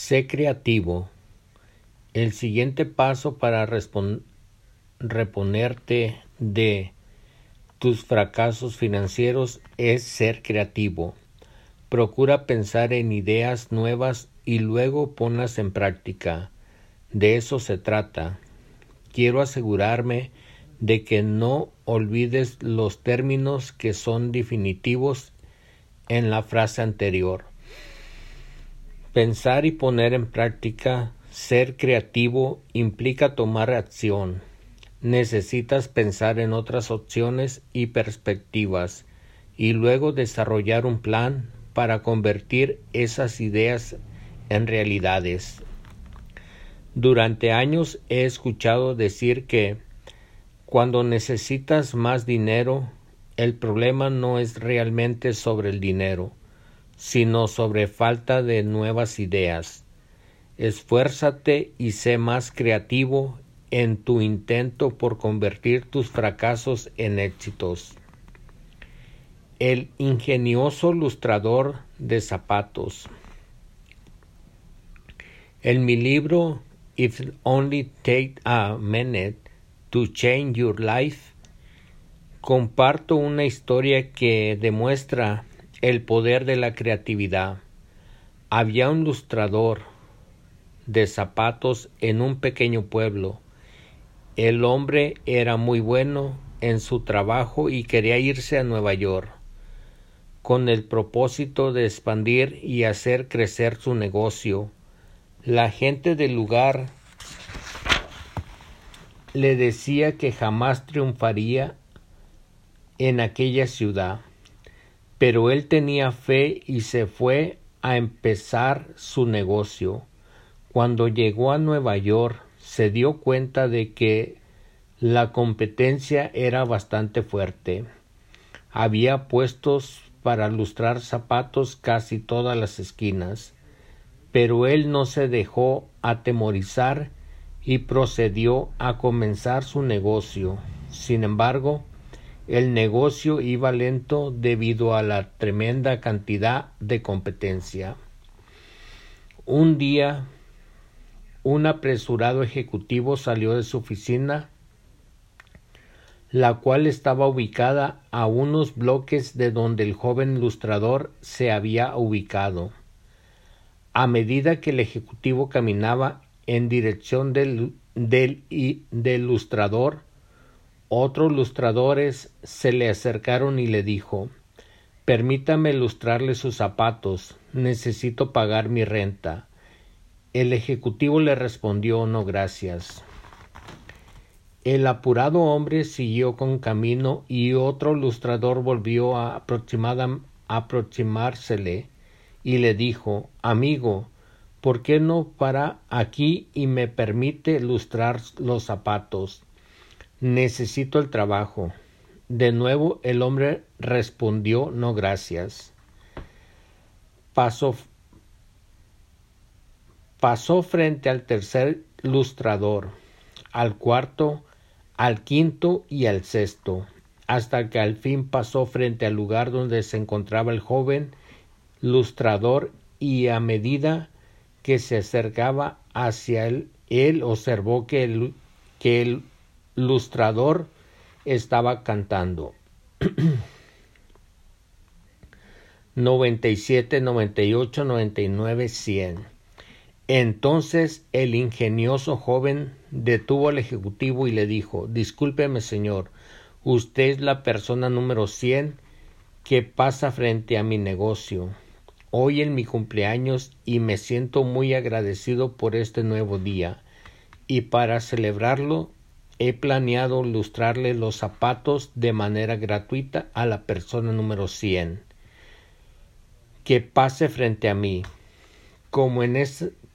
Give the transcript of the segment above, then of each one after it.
Sé creativo. El siguiente paso para reponerte de tus fracasos financieros es ser creativo. Procura pensar en ideas nuevas y luego ponlas en práctica. De eso se trata. Quiero asegurarme de que no olvides los términos que son definitivos en la frase anterior. Pensar y poner en práctica, ser creativo implica tomar acción. Necesitas pensar en otras opciones y perspectivas y luego desarrollar un plan para convertir esas ideas en realidades. Durante años he escuchado decir que cuando necesitas más dinero, el problema no es realmente sobre el dinero, sino sobre falta de nuevas ideas. Esfuérzate y sé más creativo en tu intento por convertir tus fracasos en éxitos. El ingenioso lustrador de zapatos. En mi libro If Only Take a Minute to Change Your Life, comparto una historia que demuestra el poder de la creatividad. Había un lustrador de zapatos en un pequeño pueblo. El hombre era muy bueno en su trabajo y quería irse a Nueva York con el propósito de expandir y hacer crecer su negocio. La gente del lugar le decía que jamás triunfaría en aquella ciudad pero él tenía fe y se fue a empezar su negocio. Cuando llegó a Nueva York se dio cuenta de que la competencia era bastante fuerte. Había puestos para lustrar zapatos casi todas las esquinas, pero él no se dejó atemorizar y procedió a comenzar su negocio. Sin embargo, el negocio iba lento debido a la tremenda cantidad de competencia. Un día, un apresurado ejecutivo salió de su oficina, la cual estaba ubicada a unos bloques de donde el joven ilustrador se había ubicado. A medida que el ejecutivo caminaba en dirección del, ilustrador, otros lustradores se le acercaron y le dijo Permítame lustrarle sus zapatos. Necesito pagar mi renta. El ejecutivo le respondió No gracias. El apurado hombre siguió con camino y otro lustrador volvió a aproximársele y le dijo Amigo, ¿por qué no para aquí y me permite lustrar los zapatos? Necesito el trabajo. De nuevo el hombre respondió no gracias. Pasó, pasó frente al tercer lustrador, al cuarto, al quinto y al sexto, hasta que al fin pasó frente al lugar donde se encontraba el joven lustrador y a medida que se acercaba hacia él, él observó que el, que el lustrador estaba cantando. 97, 98, 99, 100. Entonces el ingenioso joven detuvo al ejecutivo y le dijo Discúlpeme, señor, usted es la persona número 100 que pasa frente a mi negocio. Hoy en mi cumpleaños y me siento muy agradecido por este nuevo día. Y para celebrarlo he planeado lustrarle los zapatos de manera gratuita a la persona número 100 que pase frente a mí. Como,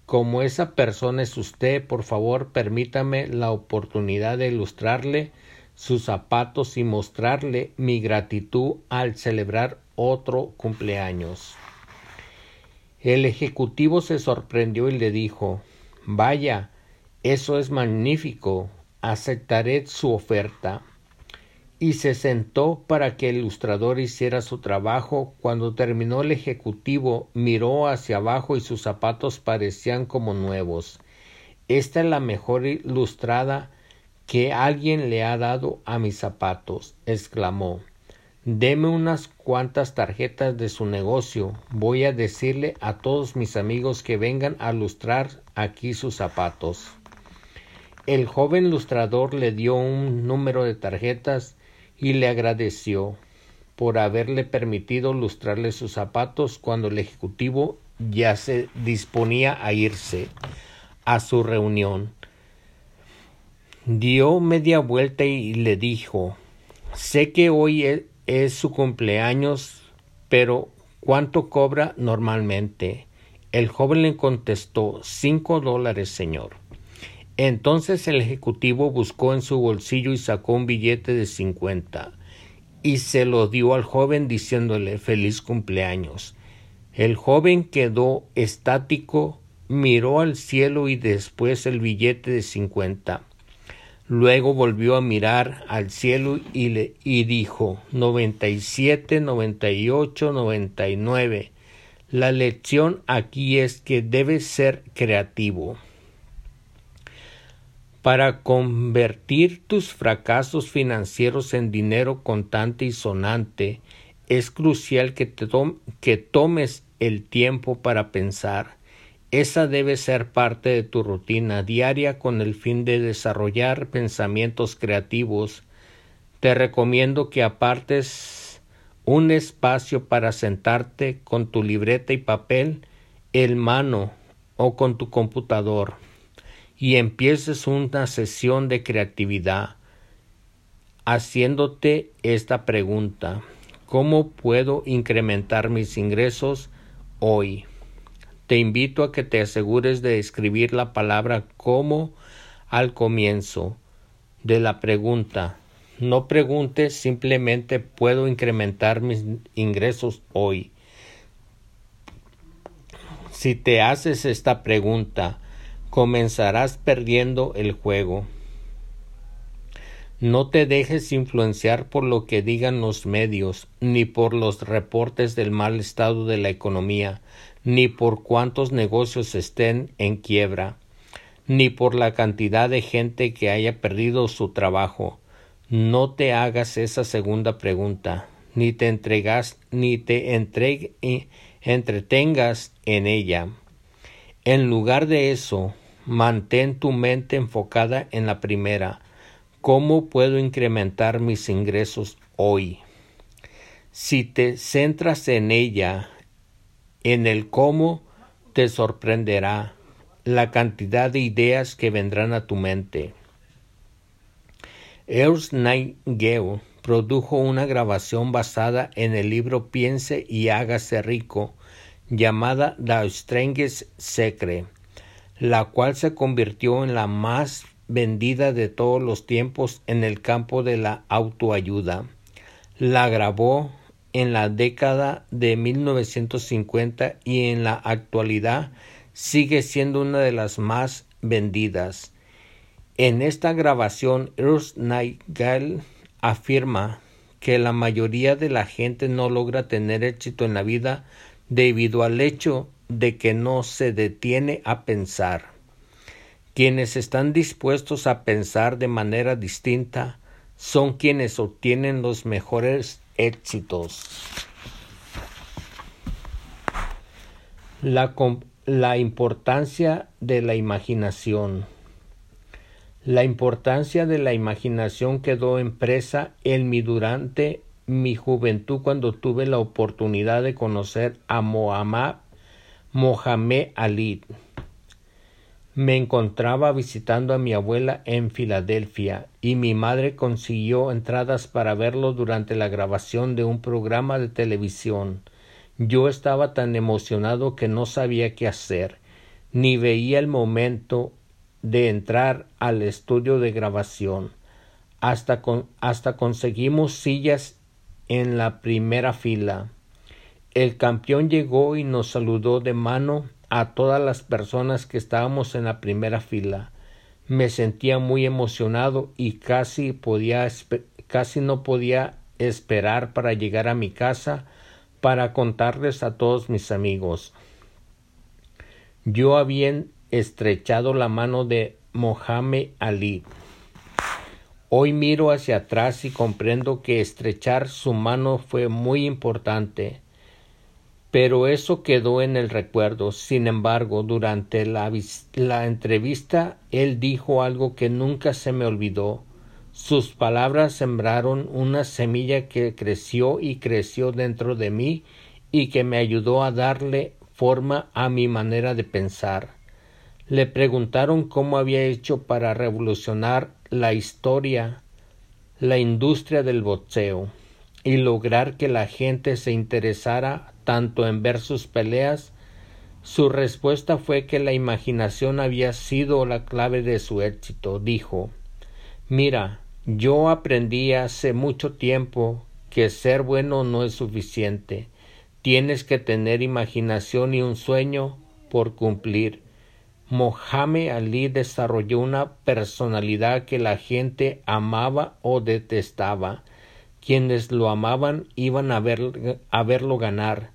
como esa persona es usted, por favor permítame la oportunidad de ilustrarle sus zapatos y mostrarle mi gratitud al celebrar otro cumpleaños. El ejecutivo se sorprendió y le dijo Vaya, eso es magnífico aceptaré su oferta. y se sentó para que el ilustrador hiciera su trabajo. Cuando terminó el ejecutivo miró hacia abajo y sus zapatos parecían como nuevos. Esta es la mejor ilustrada que alguien le ha dado a mis zapatos, exclamó. Deme unas cuantas tarjetas de su negocio. Voy a decirle a todos mis amigos que vengan a lustrar aquí sus zapatos. El joven lustrador le dio un número de tarjetas y le agradeció por haberle permitido lustrarle sus zapatos cuando el ejecutivo ya se disponía a irse a su reunión. Dio media vuelta y le dijo Sé que hoy e-, es su cumpleaños, pero ¿cuánto cobra normalmente? El joven le contestó cinco dólares, señor. Entonces el ejecutivo buscó en su bolsillo y sacó un billete de cincuenta y se lo dio al joven diciéndole feliz cumpleaños. El joven quedó estático, miró al cielo y después el billete de cincuenta. Luego volvió a mirar al cielo y, le, y dijo noventa y siete, noventa y ocho, noventa y nueve. La lección aquí es que debes ser creativo. Para convertir tus fracasos financieros en dinero contante y sonante, es crucial que, te que tomes el tiempo para pensar esa debe ser parte de tu rutina diaria con el fin de desarrollar pensamientos creativos. Te recomiendo que apartes un espacio para sentarte con tu libreta y papel en mano o con tu computador y empieces una sesión de creatividad haciéndote esta pregunta ¿Cómo puedo incrementar mis ingresos hoy? te invito a que te asegures de escribir la palabra como al comienzo de la pregunta. No preguntes simplemente puedo incrementar mis ingresos hoy. Si te haces esta pregunta, comenzarás perdiendo el juego. No te dejes influenciar por lo que digan los medios, ni por los reportes del mal estado de la economía, ni por cuántos negocios estén en quiebra, ni por la cantidad de gente que haya perdido su trabajo. No te hagas esa segunda pregunta, ni te entregas, ni te entretengas en ella. En lugar de eso, mantén tu mente enfocada en la primera, ¿Cómo puedo incrementar mis ingresos hoy? Si te centras en ella, en el cómo, te sorprenderá la cantidad de ideas que vendrán a tu mente. Ernst Nightingale produjo una grabación basada en el libro Piense y hágase rico, llamada The Strangest Secret, la cual se convirtió en la más vendida de todos los tiempos en el campo de la autoayuda. La grabó en la década de 1950 y en la actualidad sigue siendo una de las más vendidas. En esta grabación, Earth Nightingale afirma que la mayoría de la gente no logra tener éxito en la vida debido al hecho de que no se detiene a pensar. Quienes están dispuestos a pensar de manera distinta son quienes obtienen los mejores éxitos. La, la, importancia de la imaginación. La importancia de la imaginación quedó impresa en mi durante mi juventud cuando tuve la oportunidad de conocer a Mohamed, Mohamed Ali me encontraba visitando a mi abuela en Filadelfia y mi madre consiguió entradas para verlo durante la grabación de un programa de televisión. Yo estaba tan emocionado que no sabía qué hacer, ni veía el momento de entrar al estudio de grabación. Hasta, hasta conseguimos sillas en la primera fila. El campeón llegó y nos saludó de mano a todas las personas que estábamos en la primera fila. Me sentía muy emocionado y casi podía, casi no podía esperar para llegar a mi casa para contarles a todos mis amigos. Yo había estrechado la mano de Mohamed Ali. Hoy miro hacia atrás y comprendo que estrechar su mano fue muy importante. Pero eso quedó en el recuerdo. Sin embargo, durante la, entrevista, él dijo algo que nunca se me olvidó. Sus palabras sembraron una semilla que creció y creció dentro de mí y que me ayudó a darle forma a mi manera de pensar. Le preguntaron cómo había hecho para revolucionar la historia, la industria del boxeo y lograr que la gente se interesara tanto en ver sus peleas, su respuesta fue que la imaginación había sido la clave de su éxito. Dijo Mira, yo aprendí hace mucho tiempo que ser bueno no es suficiente. Tienes que tener imaginación y un sueño por cumplir. Mohamed Ali desarrolló una personalidad que la gente amaba o detestaba quienes lo amaban iban a, ver, a verlo ganar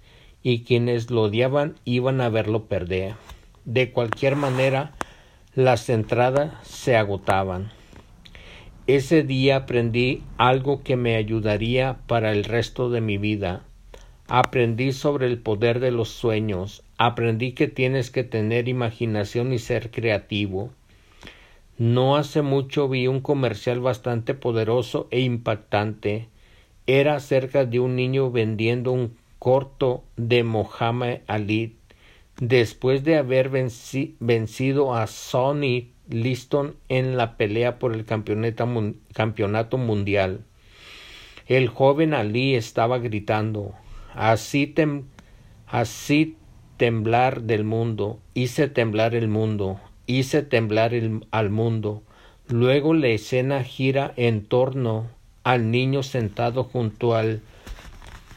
y quienes lo odiaban iban a verlo perder. De cualquier manera, las entradas se agotaban. Ese día aprendí algo que me ayudaría para el resto de mi vida. Aprendí sobre el poder de los sueños. Aprendí que tienes que tener imaginación y ser creativo. No hace mucho vi un comercial bastante poderoso e impactante era acerca de un niño vendiendo un corto de Mohammed Ali después de haber vencido a Sonny Liston en la pelea por el campeonato, mundial. El joven Ali estaba gritando así temblar del mundo, hice temblar el mundo, hice temblar al mundo. Luego la escena gira en torno al niño sentado junto al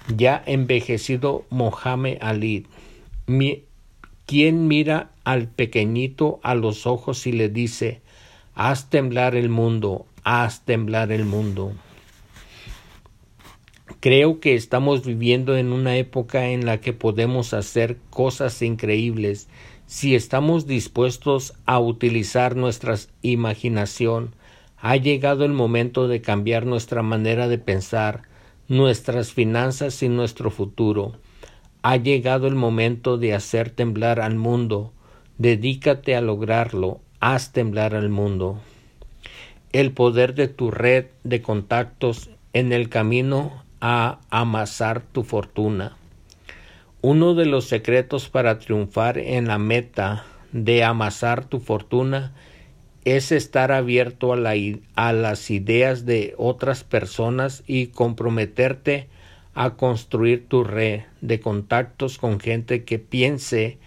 ya envejecido Mohamed Ali. quien mira al pequeñito a los ojos y le dice Haz temblar el mundo, haz temblar el mundo. Creo que estamos viviendo en una época en la que podemos hacer cosas increíbles si estamos dispuestos a utilizar nuestra imaginación, ha llegado el momento de cambiar nuestra manera de pensar, nuestras finanzas y nuestro futuro. Ha llegado el momento de hacer temblar al mundo. Dedícate a lograrlo. Haz temblar al mundo. El poder de tu red de contactos en el camino a amasar tu fortuna. Uno de los secretos para triunfar en la meta de amasar tu fortuna es estar abierto a, las ideas de otras personas y comprometerte a construir tu red de contactos con gente que piense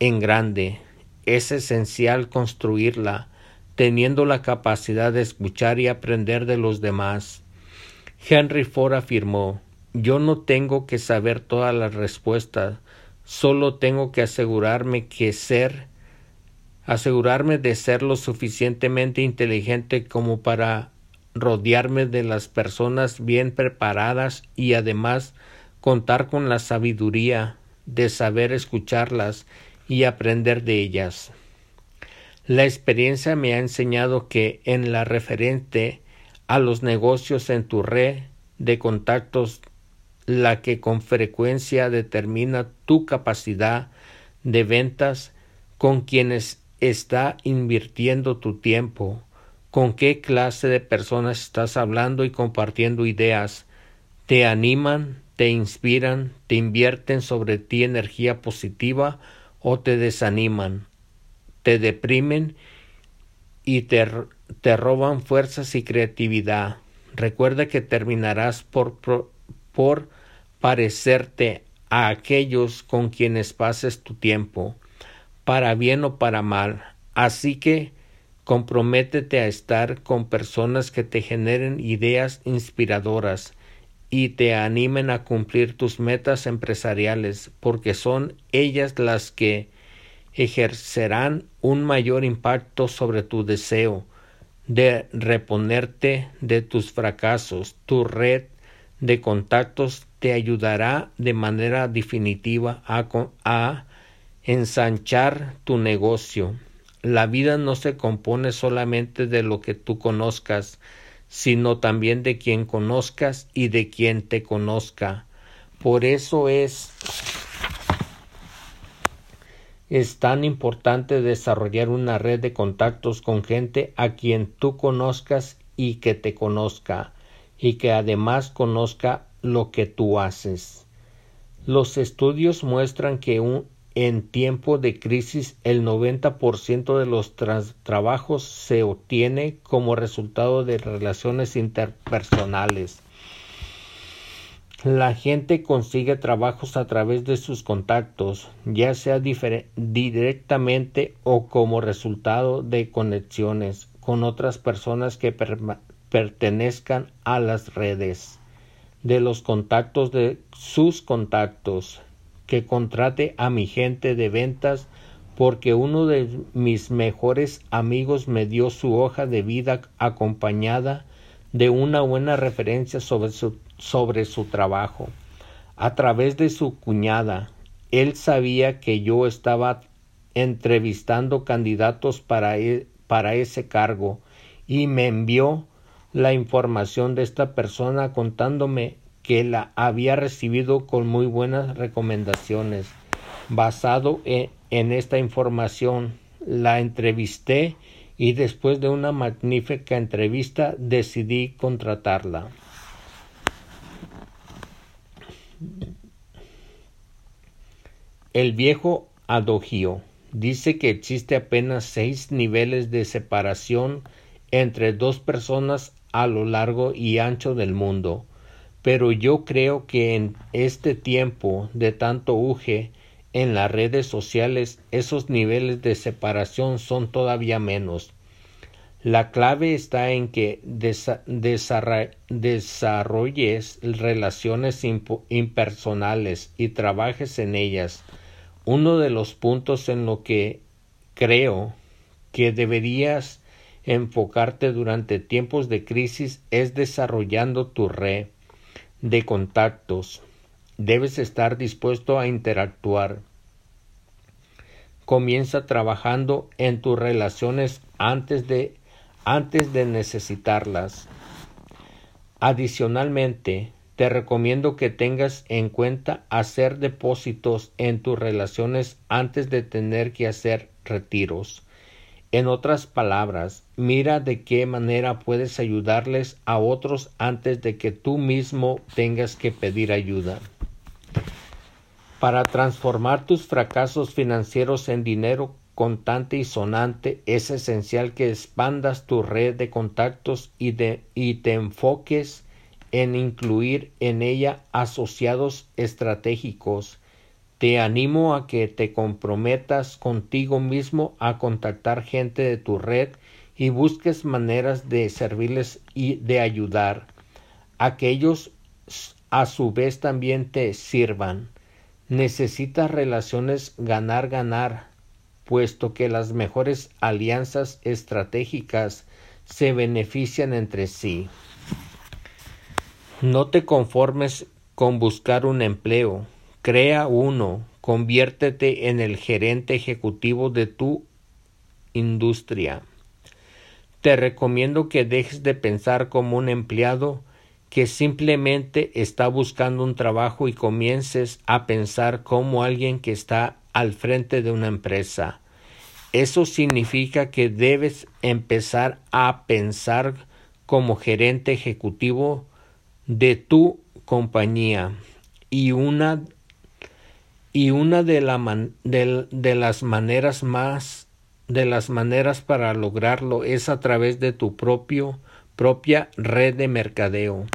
en grande. Es esencial construirla teniendo la capacidad de escuchar y aprender de los demás. Henry Ford afirmó Yo no tengo que saber todas las respuestas, solo tengo que asegurarme que ser asegurarme de ser lo suficientemente inteligente como para rodearme de las personas bien preparadas y además contar con la sabiduría de saber escucharlas y aprender de ellas. La experiencia me ha enseñado que en la referente a los negocios en tu red de contactos la que con frecuencia determina tu capacidad de ventas con quienes está invirtiendo tu tiempo, con qué clase de personas estás hablando y compartiendo ideas, te animan, te inspiran, te invierten sobre ti energía positiva o te desaniman, te deprimen y te, te roban fuerzas y creatividad. Recuerda que terminarás por, por parecerte a aquellos con quienes pases tu tiempo para bien o para mal. Así que comprométete a estar con personas que te generen ideas inspiradoras y te animen a cumplir tus metas empresariales, porque son ellas las que ejercerán un mayor impacto sobre tu deseo. de reponerte de tus fracasos. Tu red de contactos te ayudará de manera definitiva a, a ensanchar tu negocio. La vida no se compone solamente de lo que tú conozcas, sino también de quien conozcas y de quien te conozca. Por eso es es tan importante desarrollar una red de contactos con gente a quien tú conozcas y que te conozca y que además conozca lo que tú haces. Los estudios muestran que un, en tiempo de crisis el 90% de los trabajos se obtiene como resultado de relaciones interpersonales. La gente consigue trabajos a través de sus contactos, ya sea directamente o como resultado de conexiones con otras personas que pertenezcan a las redes, de los contactos de sus contactos, que contrate a mi gente de ventas porque uno de mis mejores amigos me dio su hoja de vida acompañada de una buena referencia sobre su, sobre su trabajo. A través de su cuñada, él sabía que yo estaba entrevistando candidatos para, e, para ese cargo y me envió la información de esta persona contándome que la había recibido con muy buenas recomendaciones. Basado en, esta información, la entrevisté y después de una magnífica entrevista decidí contratarla. El viejo adogio dice que existe apenas seis niveles de separación entre dos personas a lo largo y ancho del mundo pero yo creo que en este tiempo de tanto auge en las redes sociales esos niveles de separación son todavía menos. La clave está en que desarrolles relaciones impersonales y trabajes en ellas. Uno de los puntos en lo que creo que deberías enfocarte durante tiempos de crisis es desarrollando tu red de contactos. Debes estar dispuesto a interactuar. Comienza trabajando en tus relaciones antes de antes de necesitarlas. Adicionalmente, te recomiendo que tengas en cuenta hacer depósitos en tus relaciones antes de tener que hacer retiros. En otras palabras, mira de qué manera puedes ayudarles a otros antes de que tú mismo tengas que pedir ayuda. Para transformar tus fracasos financieros en dinero contante y sonante, es esencial que expandas tu red de contactos y, y te enfoques en incluir en ella asociados estratégicos te animo a que te comprometas contigo mismo a contactar gente de tu red y busques maneras de servirles y de ayudar a que ellos a su vez también te sirvan. Necesitas relaciones ganar ganar, puesto que las mejores alianzas estratégicas se benefician entre sí. No te conformes con buscar un empleo, Crea uno, conviértete en el gerente ejecutivo de tu industria. Te recomiendo que dejes de pensar como un empleado que simplemente está buscando un trabajo y comiences a pensar como alguien que está al frente de una empresa. Eso significa que debes empezar a pensar como gerente ejecutivo de tu compañía y una y una de, las maneras más de las maneras para lograrlo es a través de tu propio propia red de mercadeo.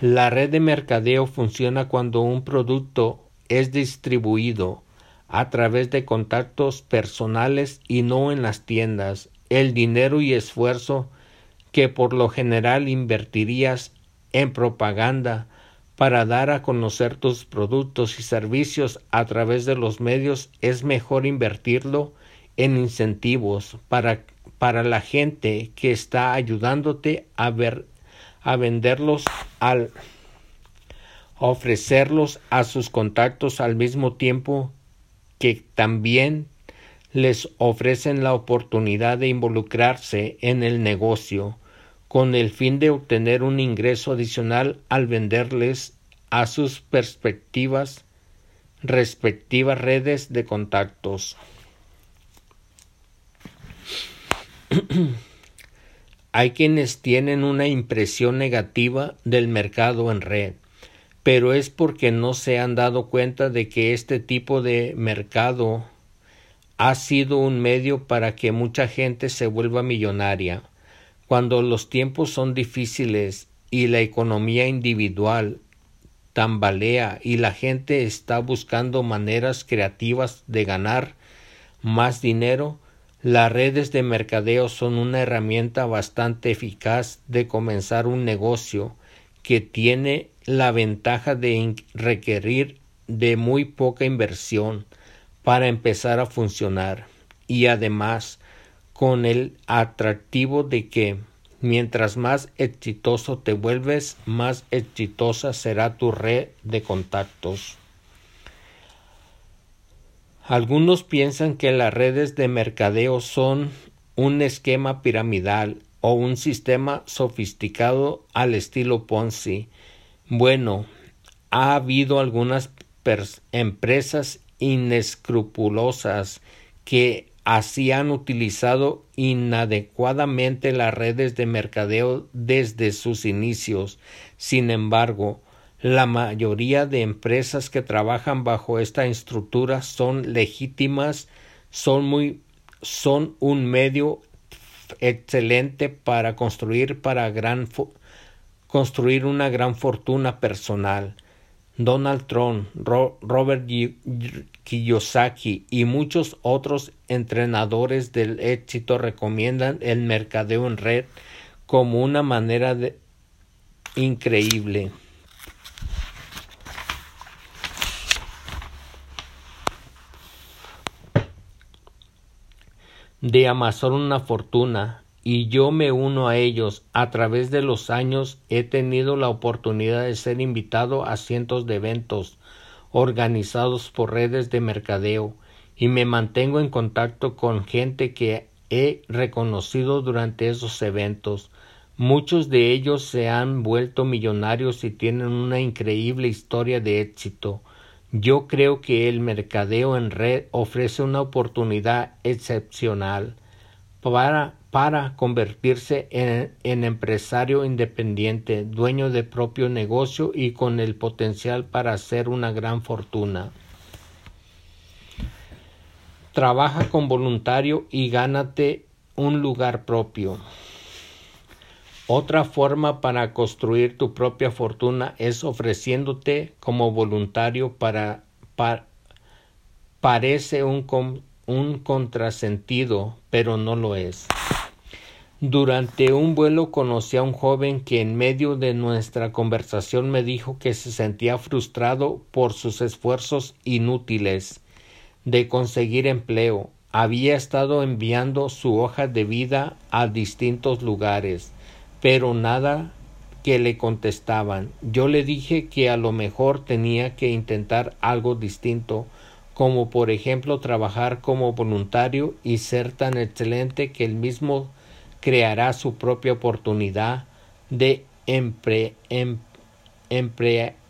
La red de mercadeo funciona cuando un producto es distribuido a través de contactos personales y no en las tiendas. El dinero y esfuerzo que por lo general invertirías en propaganda para dar a conocer tus productos y servicios a través de los medios es mejor invertirlo en incentivos para, para la gente que está ayudándote a ver a venderlos al ofrecerlos a sus contactos al mismo tiempo que también les ofrecen la oportunidad de involucrarse en el negocio con el fin de obtener un ingreso adicional al venderles a sus perspectivas respectivas redes de contactos. Hay quienes tienen una impresión negativa del mercado en red, pero es porque no se han dado cuenta de que este tipo de mercado ha sido un medio para que mucha gente se vuelva millonaria. Cuando los tiempos son difíciles y la economía individual tambalea y la gente está buscando maneras creativas de ganar más dinero, las redes de mercadeo son una herramienta bastante eficaz de comenzar un negocio que tiene la ventaja de requerir de muy poca inversión para empezar a funcionar. Y además con el atractivo de que mientras más exitoso te vuelves, más exitosa será tu red de contactos. Algunos piensan que las redes de mercadeo son un esquema piramidal o un sistema sofisticado al estilo Ponzi. Bueno, ha habido algunas empresas inescrupulosas que así han utilizado inadecuadamente las redes de mercadeo desde sus inicios. Sin embargo, la mayoría de empresas que trabajan bajo esta estructura son legítimas, son muy son un medio excelente para construir para gran construir una gran fortuna personal. Donald Trump, Robert Kiyosaki y muchos otros entrenadores del éxito recomiendan el mercadeo en red como una manera increíble. de amasar una fortuna y yo me uno a ellos. A través de los años he tenido la oportunidad de ser invitado a cientos de eventos organizados por redes de mercadeo y me mantengo en contacto con gente que he reconocido durante esos eventos. Muchos de ellos se han vuelto millonarios y tienen una increíble historia de éxito. Yo creo que el mercadeo en red ofrece una oportunidad excepcional para para convertirse en, empresario independiente, dueño de propio negocio y con el potencial para hacer una gran fortuna. Trabaja con voluntario y gánate un lugar propio. Otra forma para construir tu propia fortuna es ofreciéndote como voluntario para, parece un, un contrasentido, pero no lo es. Durante un vuelo conocí a un joven que en medio de nuestra conversación me dijo que se sentía frustrado por sus esfuerzos inútiles de conseguir empleo. Había estado enviando su hoja de vida a distintos lugares, pero nada que le contestaban. Yo le dije que a lo mejor tenía que intentar algo distinto, como por ejemplo trabajar como voluntario y ser tan excelente que el mismo creará su propia oportunidad de em,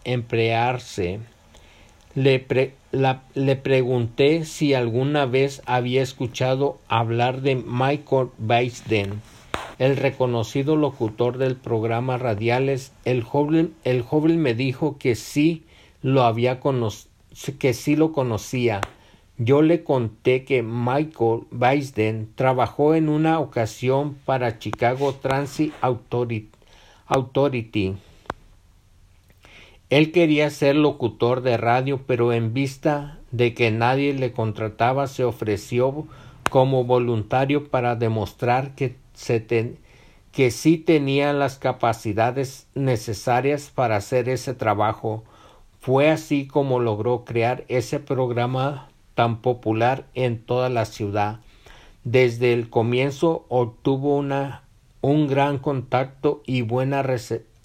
emplearse. Le, pregunté si alguna vez había escuchado hablar de Michael Weisden, el reconocido locutor del programa radiales. El joven, el joven me dijo que sí lo había que sí lo conocía yo le conté que Michael Weisden trabajó en una ocasión para Chicago Transit Authority. Él quería ser locutor de radio, pero en vista de que nadie le contrataba, se ofreció como voluntario para demostrar que, que sí tenía las capacidades necesarias para hacer ese trabajo. Fue así como logró crear ese programa tan popular en toda la ciudad. Desde el comienzo obtuvo una, un gran contacto y buena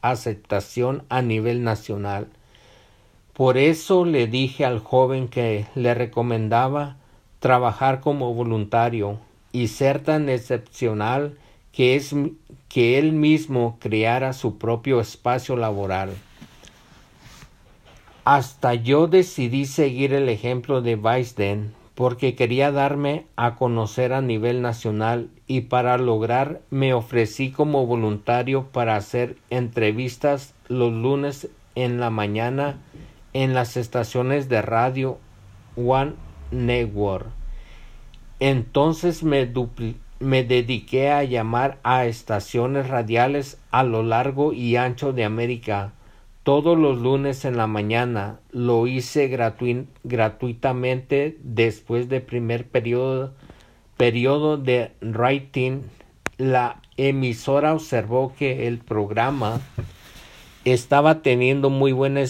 aceptación a nivel nacional. Por eso le dije al joven que le recomendaba trabajar como voluntario y ser tan excepcional que, es, que él mismo creara su propio espacio laboral. Hasta yo decidí seguir el ejemplo de Weisden porque quería darme a conocer a nivel nacional y para lograr me ofrecí como voluntario para hacer entrevistas los lunes en la mañana en las estaciones de radio One Network. Entonces me, me dediqué a llamar a estaciones radiales a lo largo y ancho de América. Todos los lunes en la mañana lo hice gratuitamente después del primer periodo, periodo de writing. La emisora observó que el programa estaba teniendo muy buena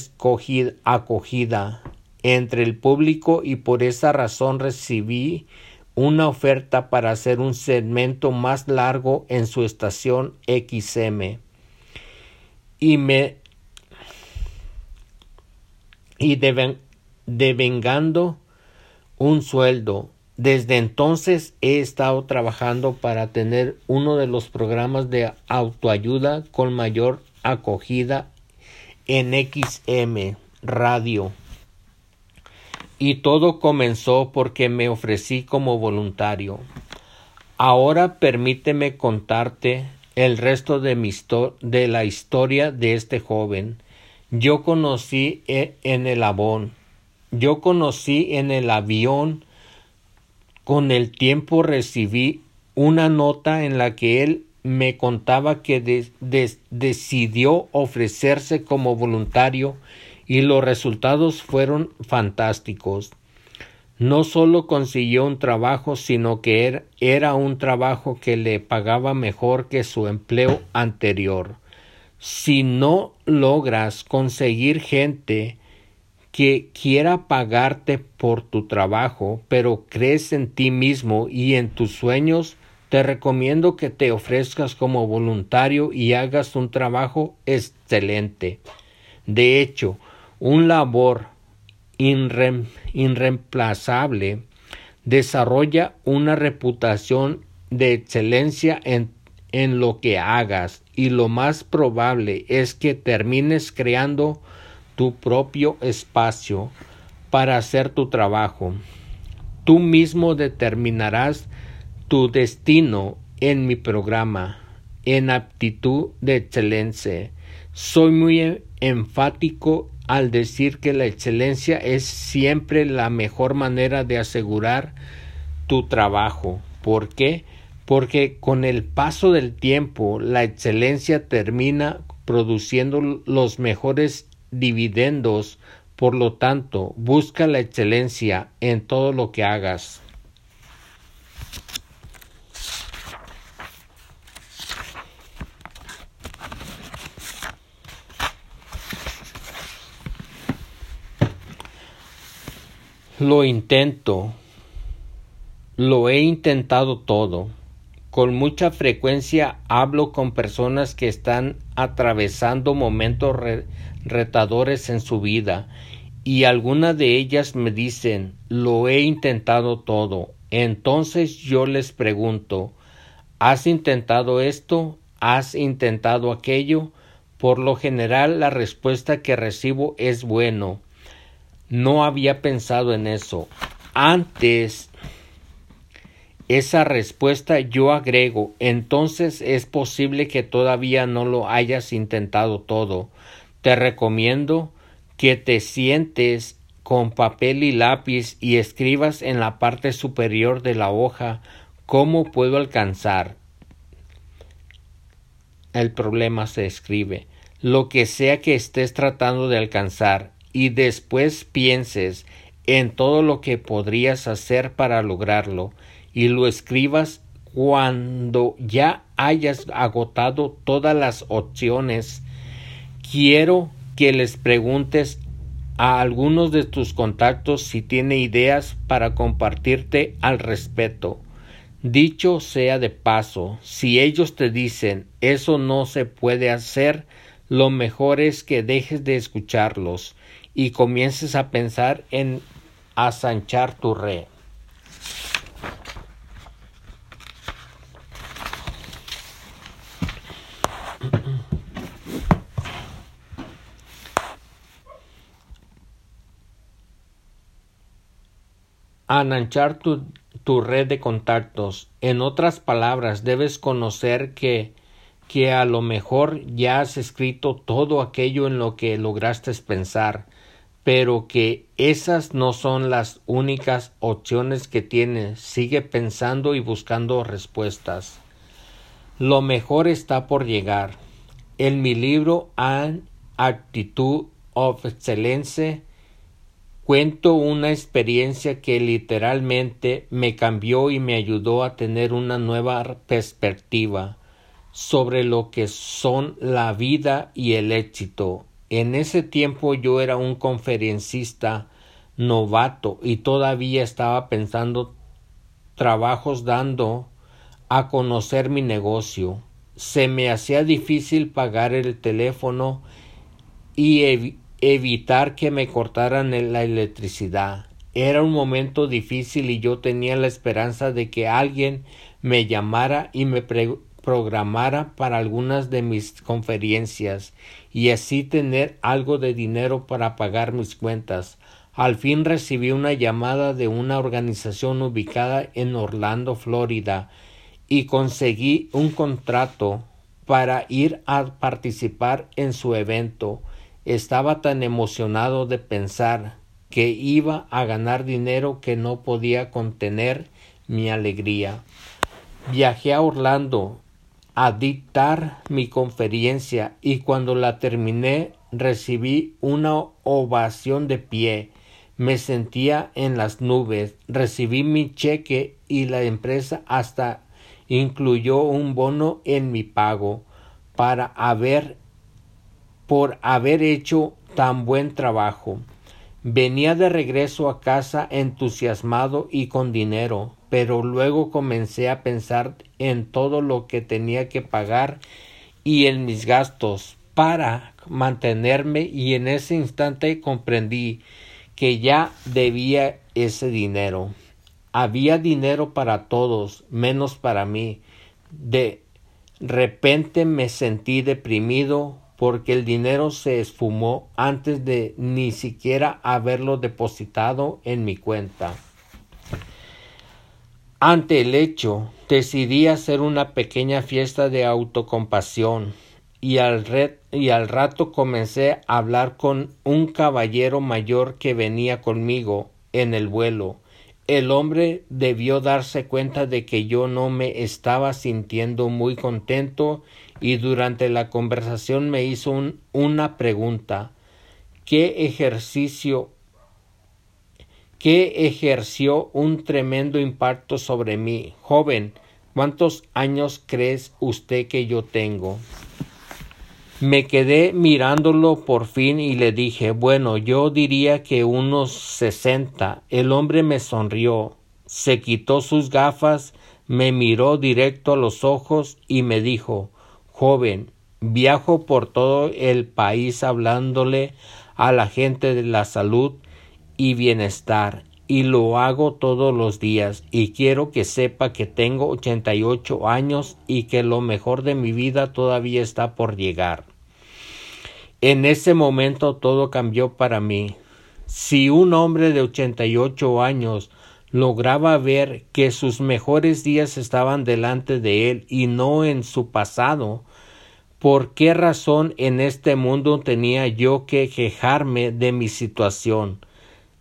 acogida entre el público y por esa razón recibí una oferta para hacer un segmento más largo en su estación XM y me y devengando un sueldo. Desde entonces he estado trabajando para tener uno de los programas de autoayuda con mayor acogida en XM Radio. Y todo comenzó porque me ofrecí como voluntario. Ahora permíteme contarte el resto de, mi de la historia de este joven. Yo conocí e, en el avón. Yo conocí en el avión. Con el tiempo recibí una nota en la que él me contaba que decidió ofrecerse como voluntario y los resultados fueron fantásticos. No solo consiguió un trabajo, sino que er, era un trabajo que le pagaba mejor que su empleo anterior. Si no logras conseguir gente que quiera pagarte por tu trabajo, pero crees en ti mismo y en tus sueños, te recomiendo que te ofrezcas como voluntario y hagas un trabajo excelente. De hecho, un labor irreemplazable desarrolla una reputación de excelencia en, en lo que hagas y lo más probable es que termines creando tu propio espacio para hacer tu trabajo. Tú mismo determinarás tu destino en mi programa en aptitud de excelencia. Soy muy enfático al decir que la excelencia es siempre la mejor manera de asegurar tu trabajo. ¿Por qué? Porque con el paso del tiempo la excelencia termina produciendo los mejores dividendos. Por lo tanto, busca la excelencia en todo lo que hagas. Lo intento. Lo he intentado todo. Con mucha frecuencia hablo con personas que están atravesando momentos retadores en su vida y algunas de ellas me dicen lo he intentado todo. Entonces yo les pregunto ¿Has intentado esto? ¿Has intentado aquello? Por lo general la respuesta que recibo es bueno no había pensado en eso. Antes esa respuesta yo agrego, entonces es posible que todavía no lo hayas intentado todo. Te recomiendo que te sientes con papel y lápiz y escribas en la parte superior de la hoja cómo puedo alcanzar. El problema se escribe. Lo que sea que estés tratando de alcanzar y después pienses en todo lo que podrías hacer para lograrlo y lo escribas cuando ya hayas agotado todas las opciones. Quiero que les preguntes a algunos de tus contactos si tiene ideas para compartirte al respecto. Dicho sea de paso, si ellos te dicen eso no se puede hacer, lo mejor es que dejes de escucharlos y comiences a pensar en asanchar tu red. Ananchar tu tu red de contactos. En otras palabras, debes conocer que que a lo mejor ya has escrito todo aquello en lo que lograste pensar, pero que esas no son las únicas opciones que tienes. Sigue pensando y buscando respuestas. Lo mejor está por llegar. En mi libro An Actitud of Excellence Cuento una experiencia que literalmente me cambió y me ayudó a tener una nueva perspectiva sobre lo que son la vida y el éxito. En ese tiempo yo era un conferencista novato y todavía estaba pensando trabajos dando a conocer mi negocio. Se me hacía difícil pagar el teléfono y evitar que me cortaran la electricidad. Era un momento difícil y yo tenía la esperanza de que alguien me llamara y me programara para algunas de mis conferencias y así tener algo de dinero para pagar mis cuentas. Al fin recibí una llamada de una organización ubicada en Orlando, Florida, y conseguí un contrato para ir a participar en su evento. Estaba tan emocionado de pensar que iba a ganar dinero que no podía contener mi alegría. Viajé a Orlando a dictar mi conferencia y cuando la terminé recibí una ovación de pie. Me sentía en las nubes. Recibí mi cheque y la empresa hasta incluyó un bono en mi pago para haber por haber hecho tan buen trabajo. Venía de regreso a casa entusiasmado y con dinero, pero luego comencé a pensar en todo lo que tenía que pagar y en mis gastos para mantenerme y en ese instante comprendí que ya debía ese dinero. Había dinero para todos, menos para mí. De repente me sentí deprimido, porque el dinero se esfumó antes de ni siquiera haberlo depositado en mi cuenta. Ante el hecho, decidí hacer una pequeña fiesta de autocompasión y al, y al rato comencé a hablar con un caballero mayor que venía conmigo en el vuelo. El hombre debió darse cuenta de que yo no me estaba sintiendo muy contento y durante la conversación me hizo una pregunta ¿Qué ejercicio que ejerció un tremendo impacto sobre mí. Joven, ¿cuántos años crees usted que yo tengo? Me quedé mirándolo por fin y le dije bueno, yo diría que unos sesenta. El hombre me sonrió, se quitó sus gafas, me miró directo a los ojos y me dijo joven, viajo por todo el país hablándole a la gente de la salud y bienestar y lo hago todos los días y quiero que sepa que tengo 88 años y que lo mejor de mi vida todavía está por llegar. En ese momento todo cambió para mí. Si un hombre de 88 años lograba ver que sus mejores días estaban delante de él y no en su pasado, ¿Por qué razón en este mundo tenía yo que quejarme de mi situación?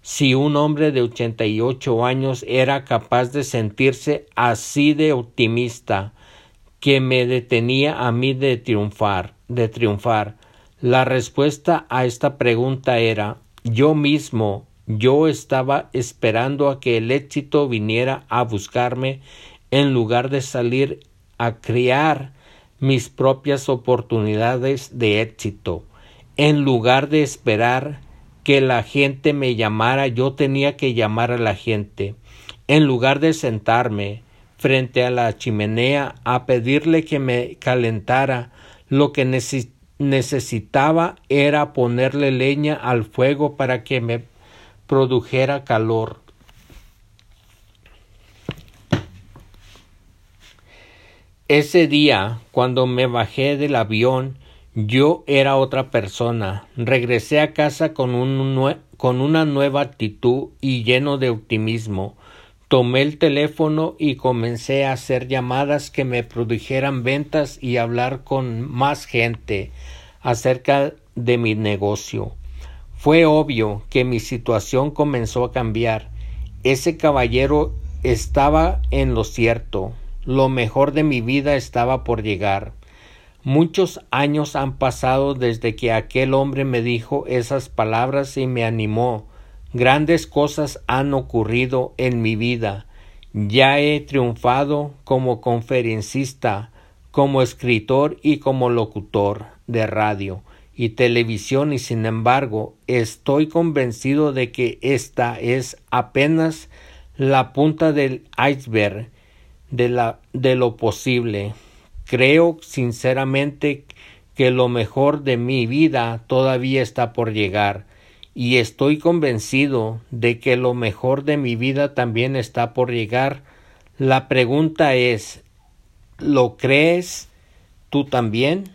Si un hombre de ochenta y ocho años era capaz de sentirse así de optimista, que me detenía a mí de triunfar, de triunfar. La respuesta a esta pregunta era yo mismo, yo estaba esperando a que el éxito viniera a buscarme en lugar de salir a criar mis propias oportunidades de éxito. En lugar de esperar que la gente me llamara, yo tenía que llamar a la gente. En lugar de sentarme frente a la chimenea a pedirle que me calentara. Lo que necesitaba era ponerle leña al fuego para que me produjera calor. Ese día, cuando me bajé del avión, yo era otra persona. Regresé a casa con, con una nueva actitud y lleno de optimismo. Tomé el teléfono y comencé a hacer llamadas que me produjeran ventas y hablar con más gente acerca de mi negocio. Fue obvio que mi situación comenzó a cambiar. Ese caballero estaba en lo cierto. Lo mejor de mi vida estaba por llegar. Muchos años han pasado desde que aquel hombre me dijo esas palabras y me animó. Grandes cosas han ocurrido en mi vida. Ya he triunfado como conferencista, como escritor y como locutor de radio y televisión y sin embargo estoy convencido de que esta es apenas la punta del iceberg de, la, de lo posible. Creo sinceramente que lo mejor de mi vida todavía está por llegar y estoy convencido de que lo mejor de mi vida también está por llegar. La pregunta es ¿lo crees tú también?